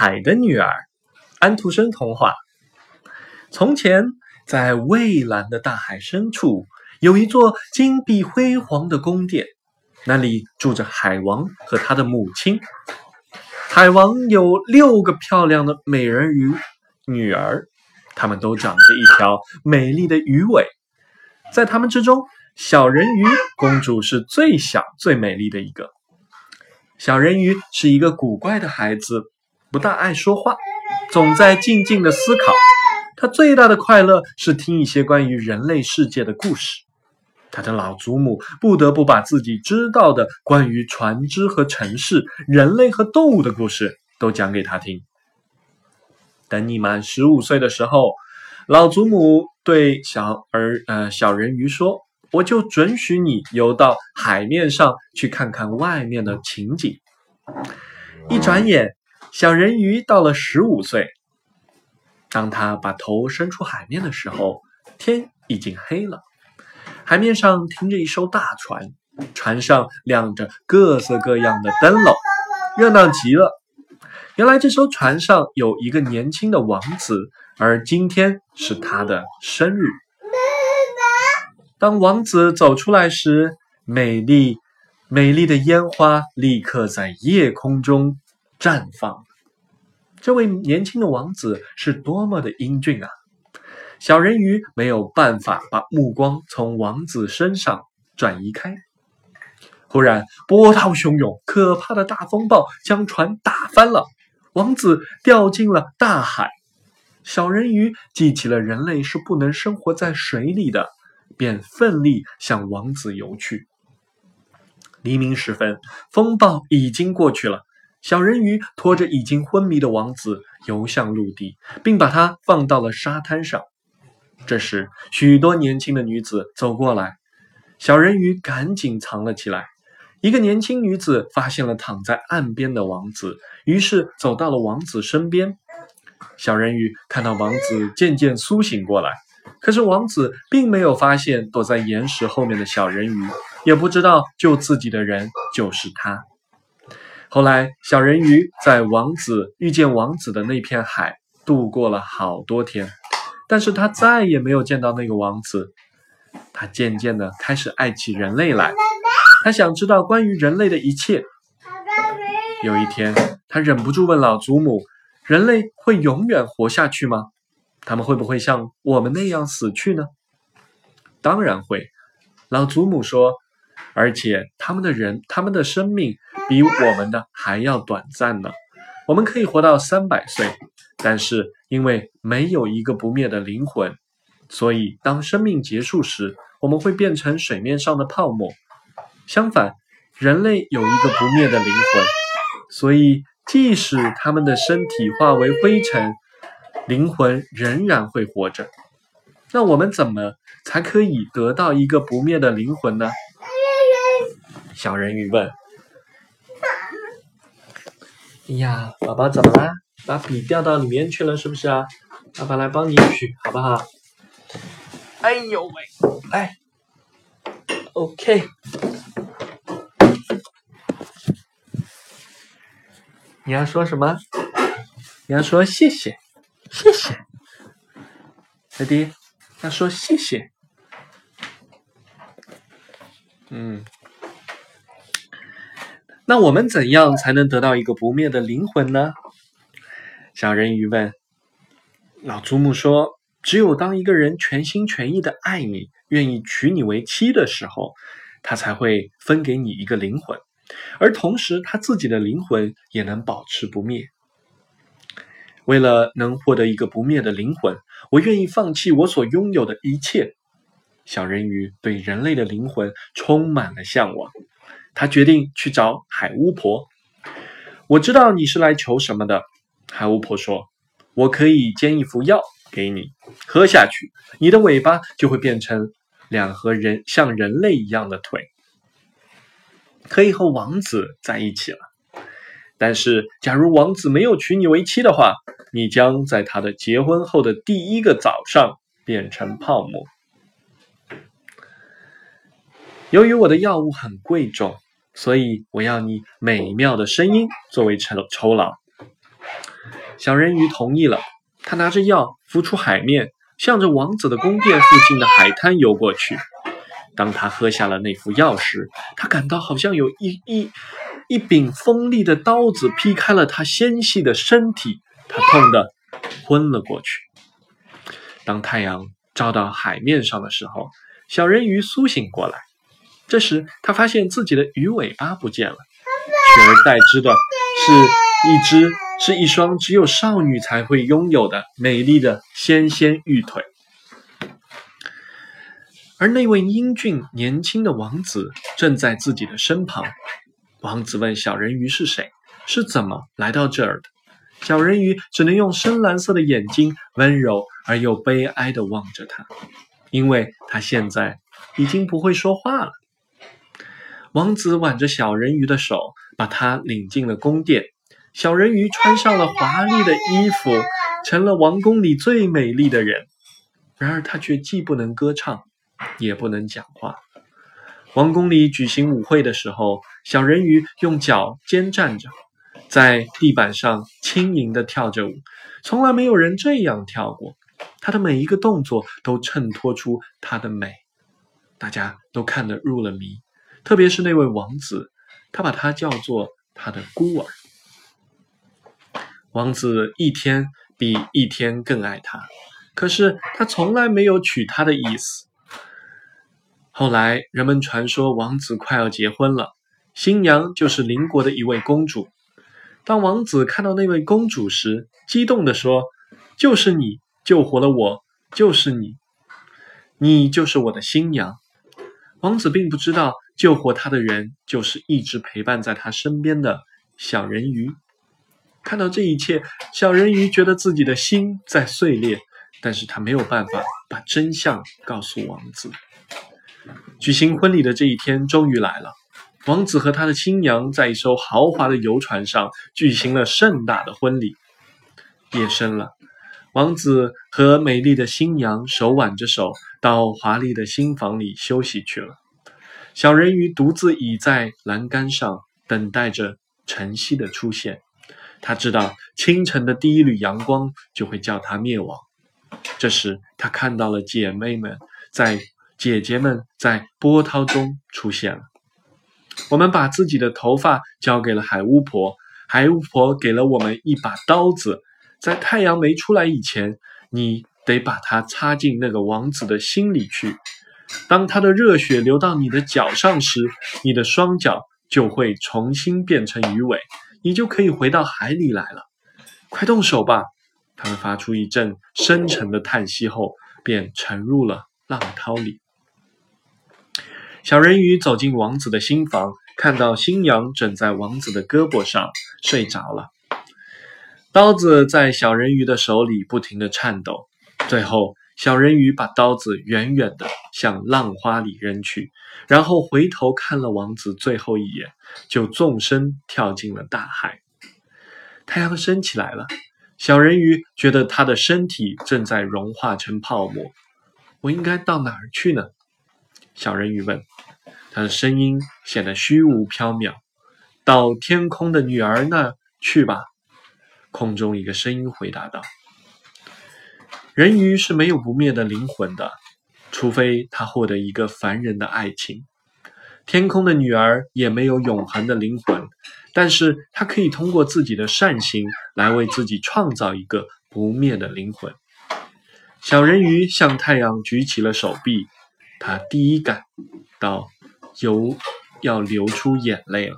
海的女儿，安徒生童话。从前，在蔚蓝的大海深处，有一座金碧辉煌的宫殿，那里住着海王和他的母亲。海王有六个漂亮的美人鱼女儿，她们都长着一条美丽的鱼尾。在她们之中，小人鱼公主是最小、最美丽的一个。小人鱼是一个古怪的孩子，不大爱说话，总在静静的思考。他最大的快乐是听一些关于人类世界的故事。他的老祖母不得不把自己知道的关于船只和城市、人类和动物的故事都讲给他听。等你满十五岁的时候，老祖母对小儿呃小人鱼说。我就准许你游到海面上去看看外面的情景。一转眼，小人鱼到了十五岁。当他把头伸出海面的时候，天已经黑了。海面上停着一艘大船，船上亮着各色各样的灯笼，热闹极了。原来这艘船上有一个年轻的王子，而今天是他的生日。当王子走出来时，美丽、美丽的烟花立刻在夜空中绽放。这位年轻的王子是多么的英俊啊！小人鱼没有办法把目光从王子身上转移开。忽然，波涛汹涌，可怕的大风暴将船打翻了，王子掉进了大海。小人鱼记起了人类是不能生活在水里的。便奋力向王子游去。黎明时分，风暴已经过去了。小人鱼拖着已经昏迷的王子游向陆地，并把他放到了沙滩上。这时，许多年轻的女子走过来，小人鱼赶紧藏了起来。一个年轻女子发现了躺在岸边的王子，于是走到了王子身边。小人鱼看到王子渐渐苏醒过来。可是王子并没有发现躲在岩石后面的小人鱼，也不知道救自己的人就是他。后来，小人鱼在王子遇见王子的那片海度过了好多天，但是他再也没有见到那个王子。他渐渐的开始爱起人类来，他想知道关于人类的一切。有一天，他忍不住问老祖母：“人类会永远活下去吗？”他们会不会像我们那样死去呢？当然会，老祖母说。而且他们的人，他们的生命比我们的还要短暂呢。我们可以活到三百岁，但是因为没有一个不灭的灵魂，所以当生命结束时，我们会变成水面上的泡沫。相反，人类有一个不灭的灵魂，所以即使他们的身体化为灰尘。灵魂仍然会活着，那我们怎么才可以得到一个不灭的灵魂呢？小人鱼问。哎呀，宝宝怎么啦？把笔掉到里面去了是不是啊？爸爸来帮你取，好不好？哎呦喂，来，OK。你要说什么？你要说谢谢。谢谢，小迪，要说谢谢。嗯，那我们怎样才能得到一个不灭的灵魂呢？小人鱼问。老祖母说：“只有当一个人全心全意的爱你，愿意娶你为妻的时候，他才会分给你一个灵魂，而同时他自己的灵魂也能保持不灭。”为了能获得一个不灭的灵魂，我愿意放弃我所拥有的一切。小人鱼对人类的灵魂充满了向往，他决定去找海巫婆。我知道你是来求什么的，海巫婆说：“我可以煎一副药给你，喝下去，你的尾巴就会变成两和人像人类一样的腿，可以和王子在一起了。但是，假如王子没有娶你为妻的话，你将在他的结婚后的第一个早上变成泡沫。由于我的药物很贵重，所以我要你美妙的声音作为酬酬劳。小人鱼同意了，他拿着药浮出海面，向着王子的宫殿附近的海滩游过去。当他喝下了那副药时，他感到好像有一一一柄锋利的刀子劈开了他纤细的身体，他痛得昏了过去。当太阳照到海面上的时候，小人鱼苏醒过来。这时，他发现自己的鱼尾巴不见了，取而代之的是一只是一双只有少女才会拥有的美丽的纤纤玉腿。而那位英俊年轻的王子正在自己的身旁。王子问小人鱼是谁，是怎么来到这儿的。小人鱼只能用深蓝色的眼睛温柔而又悲哀地望着他，因为他现在已经不会说话了。王子挽着小人鱼的手，把他领进了宫殿。小人鱼穿上了华丽的衣服，成了王宫里最美丽的人。然而，他却既不能歌唱。也不能讲话。王宫里举行舞会的时候，小人鱼用脚尖站着，在地板上轻盈地跳着舞，从来没有人这样跳过。他的每一个动作都衬托出他的美，大家都看得入了迷。特别是那位王子，他把她叫做他的孤儿。王子一天比一天更爱她，可是他从来没有娶她的意思。后来，人们传说王子快要结婚了，新娘就是邻国的一位公主。当王子看到那位公主时，激动地说：“就是你救活了我，就是你，你就是我的新娘。”王子并不知道，救活他的人就是一直陪伴在他身边的小人鱼。看到这一切，小人鱼觉得自己的心在碎裂，但是他没有办法把真相告诉王子。举行婚礼的这一天终于来了，王子和他的新娘在一艘豪华的游船上举行了盛大的婚礼。夜深了，王子和美丽的新娘手挽着手到华丽的新房里休息去了。小人鱼独自倚在栏杆上，等待着晨曦的出现。他知道清晨的第一缕阳光就会叫他灭亡。这时，他看到了姐妹们在。姐姐们在波涛中出现了。我们把自己的头发交给了海巫婆，海巫婆给了我们一把刀子。在太阳没出来以前，你得把它插进那个王子的心里去。当他的热血流到你的脚上时，你的双脚就会重新变成鱼尾，你就可以回到海里来了。快动手吧！他们发出一阵深沉的叹息后，便沉入了浪涛里。小人鱼走进王子的新房，看到新娘枕在王子的胳膊上睡着了。刀子在小人鱼的手里不停地颤抖。最后，小人鱼把刀子远远地向浪花里扔去，然后回头看了王子最后一眼，就纵身跳进了大海。太阳升起来了，小人鱼觉得他的身体正在融化成泡沫。我应该到哪儿去呢？小人鱼问，他的声音显得虚无缥缈。到天空的女儿那去吧。空中一个声音回答道：“人鱼是没有不灭的灵魂的，除非他获得一个凡人的爱情。天空的女儿也没有永恒的灵魂，但是她可以通过自己的善行来为自己创造一个不灭的灵魂。”小人鱼向太阳举起了手臂。他第一感到有要流出眼泪了。